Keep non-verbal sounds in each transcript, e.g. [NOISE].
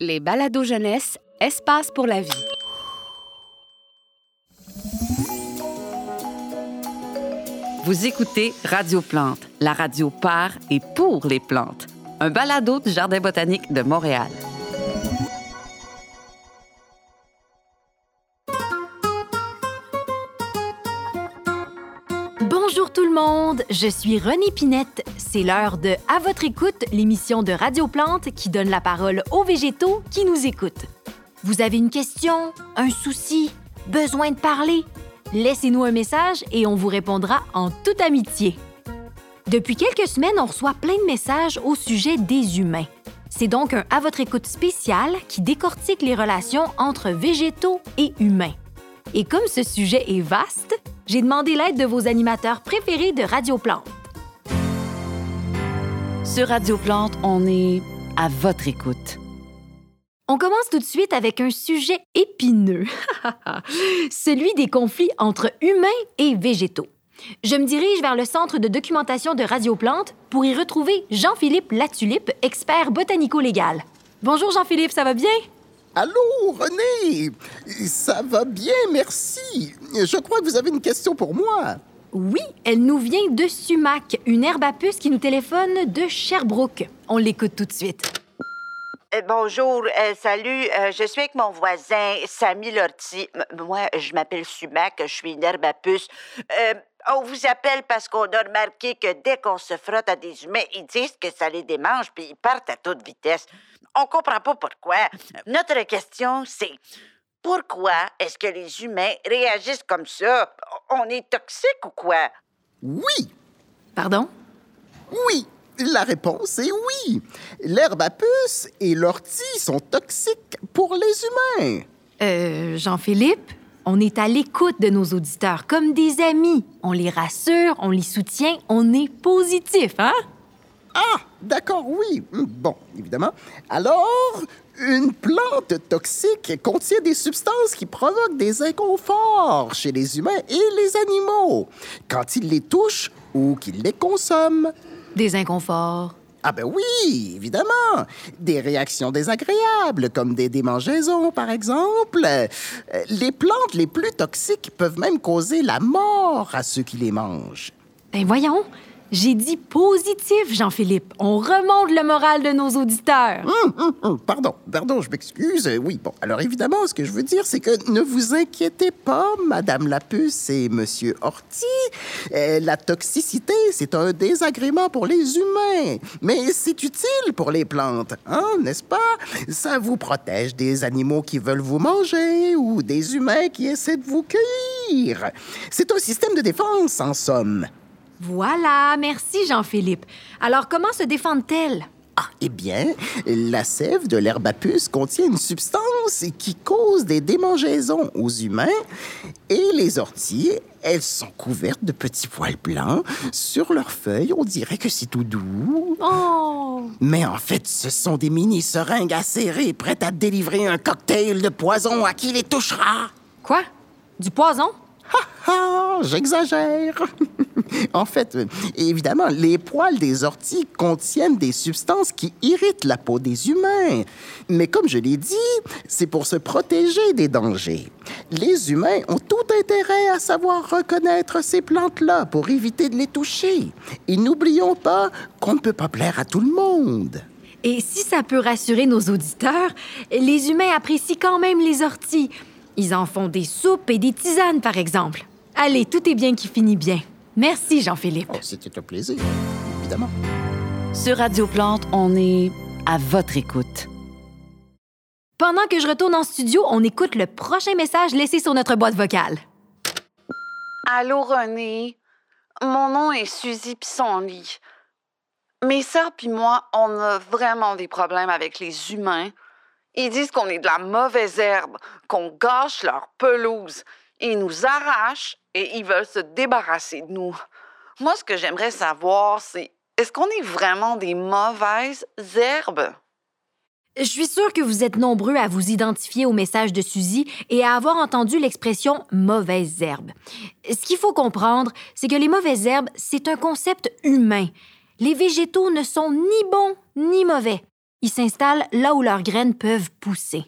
Les balados jeunesse, espace pour la vie. Vous écoutez Radio Plante, la radio par et pour les plantes. Un balado du Jardin botanique de Montréal. Bonjour tout le monde, je suis René Pinette. C'est l'heure de À votre écoute, l'émission de Radio Plante qui donne la parole aux végétaux qui nous écoutent. Vous avez une question, un souci, besoin de parler? Laissez-nous un message et on vous répondra en toute amitié. Depuis quelques semaines, on reçoit plein de messages au sujet des humains. C'est donc un À votre écoute spécial qui décortique les relations entre végétaux et humains. Et comme ce sujet est vaste, j'ai demandé l'aide de vos animateurs préférés de Radio Plante. Sur Radio Plante, on est à votre écoute. On commence tout de suite avec un sujet épineux, [LAUGHS] celui des conflits entre humains et végétaux. Je me dirige vers le Centre de documentation de Radio Plante pour y retrouver Jean-Philippe Latulippe, expert botanico-légal. Bonjour Jean-Philippe, ça va bien? Allô, René? Ça va bien, merci. Je crois que vous avez une question pour moi. Oui, elle nous vient de Sumac, une herbe à puce qui nous téléphone de Sherbrooke. On l'écoute tout de suite. Euh, bonjour, euh, salut. euh, je suis avec mon voisin, Samy Lortie. M- moi, je m'appelle Sumac, je suis une herbe à puce. On vous appelle parce qu'on a remarqué que dès qu'on se frotte à des humains, ils disent que ça les démange puis ils partent à toute vitesse. On comprend pas pourquoi. Notre question, c'est pourquoi est-ce que les humains réagissent comme ça? On est toxique ou quoi? Oui, Pardon? oui. La réponse est oui. L'herbe à puce et l'ortie sont toxiques pour les humains. Euh, Jean-Philippe, on est à l'écoute de nos auditeurs comme des amis. On les rassure, on les soutient, on est positif, hein? Ah, d'accord, oui. Bon, évidemment. Alors, une plante toxique contient des substances qui provoquent des inconforts chez les humains et les animaux quand ils les touchent ou qu'ils les consomment. Des inconforts. Ah ben oui, évidemment. Des réactions désagréables, comme des démangeaisons, par exemple. Euh, Les plantes les plus toxiques peuvent même causer la mort à ceux qui les mangent. Ben voyons, j'ai dit positif, Jean-Philippe. On remonte le moral de nos auditeurs. Hum, hum, hum, pardon, pardon, je m'excuse. Euh, Oui, bon, alors évidemment, ce que je veux dire, c'est que ne vous inquiétez pas, Madame Lapuce et Monsieur Horty. Euh, la toxicité, c'est un désagrément pour les humains, mais c'est utile pour les plantes, hein, n'est-ce pas? Ça vous protège des animaux qui veulent vous manger ou des humains qui essaient de vous cueillir. C'est un système de défense, en somme. Voilà, merci, Jean-Philippe. Alors, comment se défendent-elles? Ah, eh bien, la sève de l'herbe à puce contient une substance qui cause des démangeaisons aux humains et les orties, elles sont couvertes de petits poils blancs. Sur leurs feuilles, on dirait que c'est tout doux. Oh! Mais en fait, ce sont des mini-seringues acérées prêtes à délivrer un cocktail de poison à qui les touchera. Quoi? Du poison? Ah, j'exagère. [LAUGHS] en fait, évidemment, les poils des orties contiennent des substances qui irritent la peau des humains. Mais comme je l'ai dit, c'est pour se protéger des dangers. Les humains ont tout intérêt à savoir reconnaître ces plantes-là pour éviter de les toucher. Et n'oublions pas qu'on ne peut pas plaire à tout le monde. Et si ça peut rassurer nos auditeurs, les humains apprécient quand même les orties. Ils en font des soupes et des tisanes, par exemple. Allez, tout est bien qui finit bien. Merci, Jean-Philippe. Oh, c'était un plaisir, évidemment. Sur Radio Plante, on est à votre écoute. Pendant que je retourne en studio, on écoute le prochain message laissé sur notre boîte vocale. Allô, René. Mon nom est Suzy Pissenlit. Mes sœurs puis moi, on a vraiment des problèmes avec les humains. Ils disent qu'on est de la mauvaise herbe, qu'on gâche leur pelouse. Ils nous arrachent et ils veulent se débarrasser de nous. Moi, ce que j'aimerais savoir, c'est est-ce qu'on est vraiment des mauvaises herbes? Je suis sûre que vous êtes nombreux à vous identifier au message de Suzy et à avoir entendu l'expression mauvaise herbe. Ce qu'il faut comprendre, c'est que les mauvaises herbes, c'est un concept humain. Les végétaux ne sont ni bons ni mauvais. Ils s'installent là où leurs graines peuvent pousser.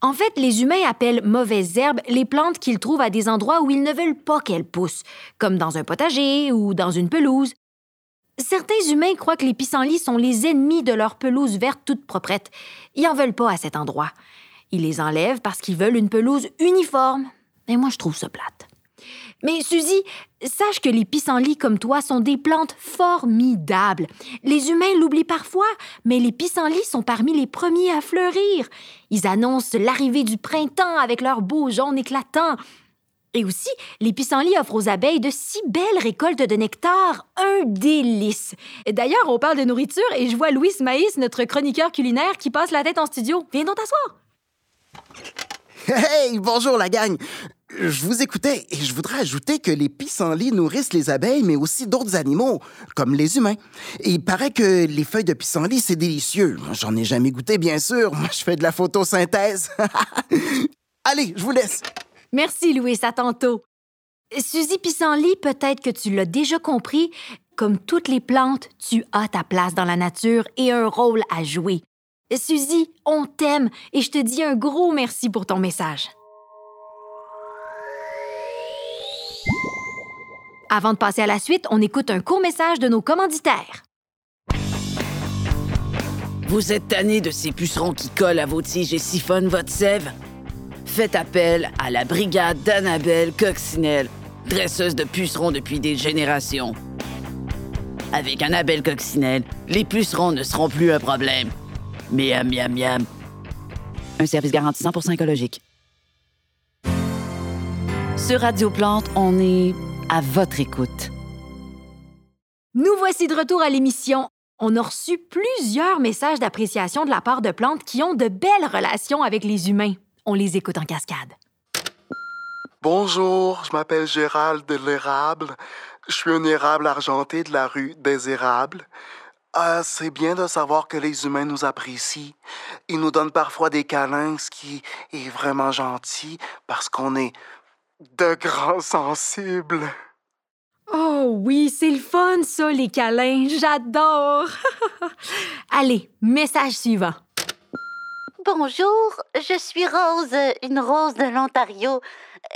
En fait, les humains appellent mauvaises herbes les plantes qu'ils trouvent à des endroits où ils ne veulent pas qu'elles poussent, comme dans un potager ou dans une pelouse. Certains humains croient que les pissenlits sont les ennemis de leur pelouse verte toute proprette. Ils en veulent pas à cet endroit. Ils les enlèvent parce qu'ils veulent une pelouse uniforme. Mais moi, je trouve ça plate. Mais Suzy, sache que les pissenlits comme toi sont des plantes formidables. Les humains l'oublient parfois, mais les pissenlits sont parmi les premiers à fleurir. Ils annoncent l'arrivée du printemps avec leurs beaux jaunes éclatants. Et aussi, les pissenlits offrent aux abeilles de si belles récoltes de nectar, un délice. D'ailleurs, on parle de nourriture et je vois Louis Maïs, notre chroniqueur culinaire, qui passe la tête en studio. Viens donc t'asseoir. Hey, bonjour la gang. Je vous écoutais et je voudrais ajouter que les pissenlits nourrissent les abeilles, mais aussi d'autres animaux, comme les humains. Il paraît que les feuilles de pissenlit, c'est délicieux. J'en ai jamais goûté, bien sûr. Moi, je fais de la photosynthèse. [LAUGHS] Allez, je vous laisse. Merci, Louis, à tantôt. Suzy Pissenlit, peut-être que tu l'as déjà compris, comme toutes les plantes, tu as ta place dans la nature et un rôle à jouer. Suzy, on t'aime et je te dis un gros merci pour ton message. Avant de passer à la suite, on écoute un court message de nos commanditaires. Vous êtes tanné de ces pucerons qui collent à vos tiges et siphonnent votre sève? Faites appel à la brigade d'Annabelle Coccinelle, dresseuse de pucerons depuis des générations. Avec Annabelle Coccinelle, les pucerons ne seront plus un problème. Miam, miam, miam. Un service garanti 100 écologique. Sur Radio Plante, on est à votre écoute. Nous voici de retour à l'émission. On a reçu plusieurs messages d'appréciation de la part de plantes qui ont de belles relations avec les humains. On les écoute en cascade. Bonjour, je m'appelle Gérald de l'érable. Je suis un érable argenté de la rue des érables. Ah, c'est bien de savoir que les humains nous apprécient. Ils nous donnent parfois des câlins, ce qui est vraiment gentil parce qu'on est de grands sensibles. Oh oui, c'est le fun, ça, les câlins. J'adore. [LAUGHS] Allez, message suivant. Bonjour, je suis Rose, une rose de l'Ontario.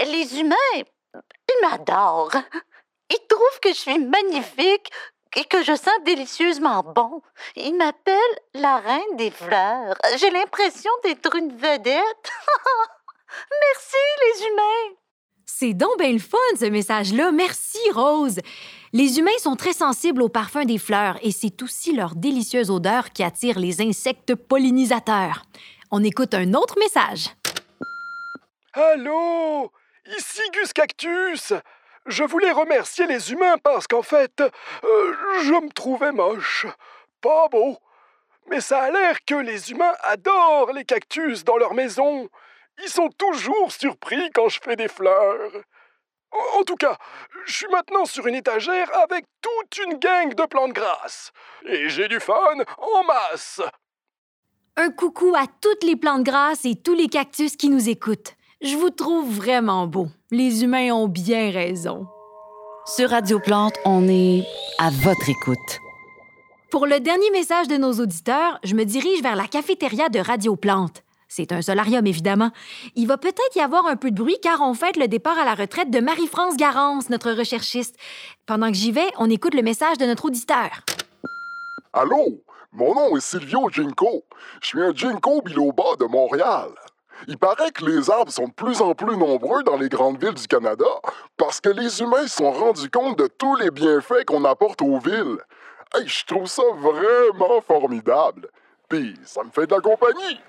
Les humains, ils m'adorent. Ils trouvent que je suis magnifique et que je sens délicieusement bon. Ils m'appellent la reine des fleurs. J'ai l'impression d'être une vedette. [LAUGHS] Merci, les humains. C'est donc bien le fun, ce message-là. Merci, Rose. Les humains sont très sensibles au parfum des fleurs et c'est aussi leur délicieuse odeur qui attire les insectes pollinisateurs. On écoute un autre message. Allô? Ici Gus Cactus Je voulais remercier les humains parce qu'en fait, euh, je me trouvais moche. Pas beau. Mais ça a l'air que les humains adorent les cactus dans leur maison. Ils sont toujours surpris quand je fais des fleurs. En tout cas, je suis maintenant sur une étagère avec toute une gang de plantes grasses. Et j'ai du fun en masse. Un coucou à toutes les plantes grasses et tous les cactus qui nous écoutent. Je vous trouve vraiment beau. Les humains ont bien raison. Sur Radio Plante, on est à votre écoute. Pour le dernier message de nos auditeurs, je me dirige vers la cafétéria de Radio Plante. C'est un solarium, évidemment. Il va peut-être y avoir un peu de bruit car on fête le départ à la retraite de Marie-France Garance, notre recherchiste. Pendant que j'y vais, on écoute le message de notre auditeur. Allô? Mon nom est Silvio Ginkgo. Je suis un Ginkgo biloba de Montréal. Il paraît que les arbres sont de plus en plus nombreux dans les grandes villes du Canada parce que les humains se sont rendus compte de tous les bienfaits qu'on apporte aux villes. Hey, je trouve ça vraiment formidable. Puis ça me fait de la compagnie.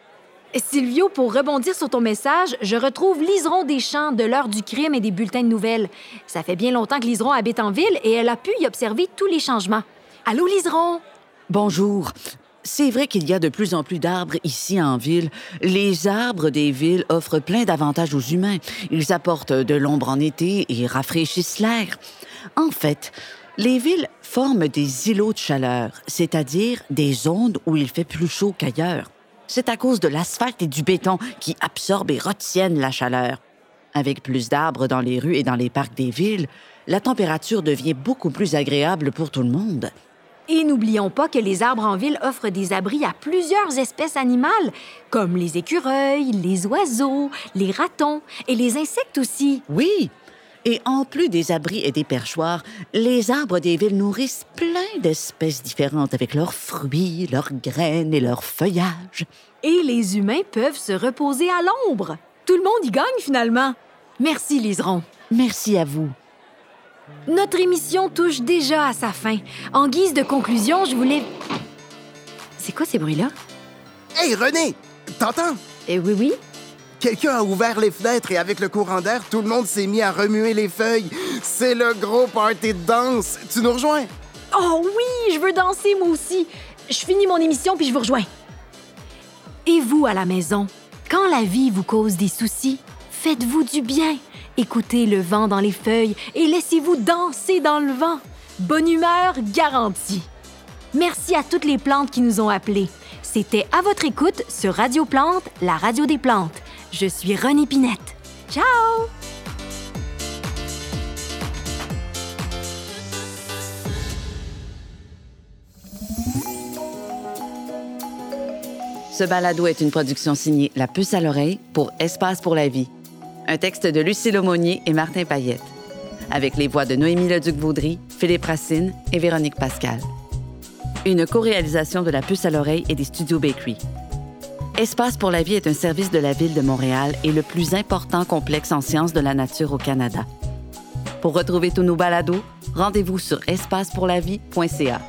Silvio, pour rebondir sur ton message, je retrouve Liseron Deschamps de l'heure du crime et des bulletins de nouvelles. Ça fait bien longtemps que Liseron habite en ville et elle a pu y observer tous les changements. Allô, Liseron? Bonjour. C'est vrai qu'il y a de plus en plus d'arbres ici en ville. Les arbres des villes offrent plein d'avantages aux humains. Ils apportent de l'ombre en été et rafraîchissent l'air. En fait, les villes forment des îlots de chaleur, c'est-à-dire des zones où il fait plus chaud qu'ailleurs. C'est à cause de l'asphalte et du béton qui absorbent et retiennent la chaleur. Avec plus d'arbres dans les rues et dans les parcs des villes, la température devient beaucoup plus agréable pour tout le monde. Et n'oublions pas que les arbres en ville offrent des abris à plusieurs espèces animales, comme les écureuils, les oiseaux, les ratons et les insectes aussi. Oui. Et en plus des abris et des perchoirs, les arbres des villes nourrissent plein d'espèces différentes avec leurs fruits, leurs graines et leurs feuillages. Et les humains peuvent se reposer à l'ombre. Tout le monde y gagne finalement. Merci, Liseron. Merci à vous. Notre émission touche déjà à sa fin. En guise de conclusion, je voulais... C'est quoi ces bruits-là? Hey, René! T'entends? Eh oui, oui. Quelqu'un a ouvert les fenêtres et avec le courant d'air, tout le monde s'est mis à remuer les feuilles. C'est le gros party de danse. Tu nous rejoins? Oh oui, je veux danser moi aussi. Je finis mon émission puis je vous rejoins. Et vous à la maison, quand la vie vous cause des soucis, faites-vous du bien. Écoutez le vent dans les feuilles et laissez-vous danser dans le vent. Bonne humeur garantie. Merci à toutes les plantes qui nous ont appelés. C'était à votre écoute sur Radio Plante, la radio des plantes. Je suis René Pinette. Ciao! Ce balado est une production signée La Puce à l'oreille pour Espace pour la vie. Un texte de Lucie Aumonier et Martin Payette. Avec les voix de Noémie Leduc-Vaudry, Philippe Racine et Véronique Pascal. Une co-réalisation de La Puce à l'oreille et des studios Bakery. Espace pour la vie est un service de la Ville de Montréal et le plus important complexe en sciences de la nature au Canada. Pour retrouver tous nos balados, rendez-vous sur espacepourlavie.ca.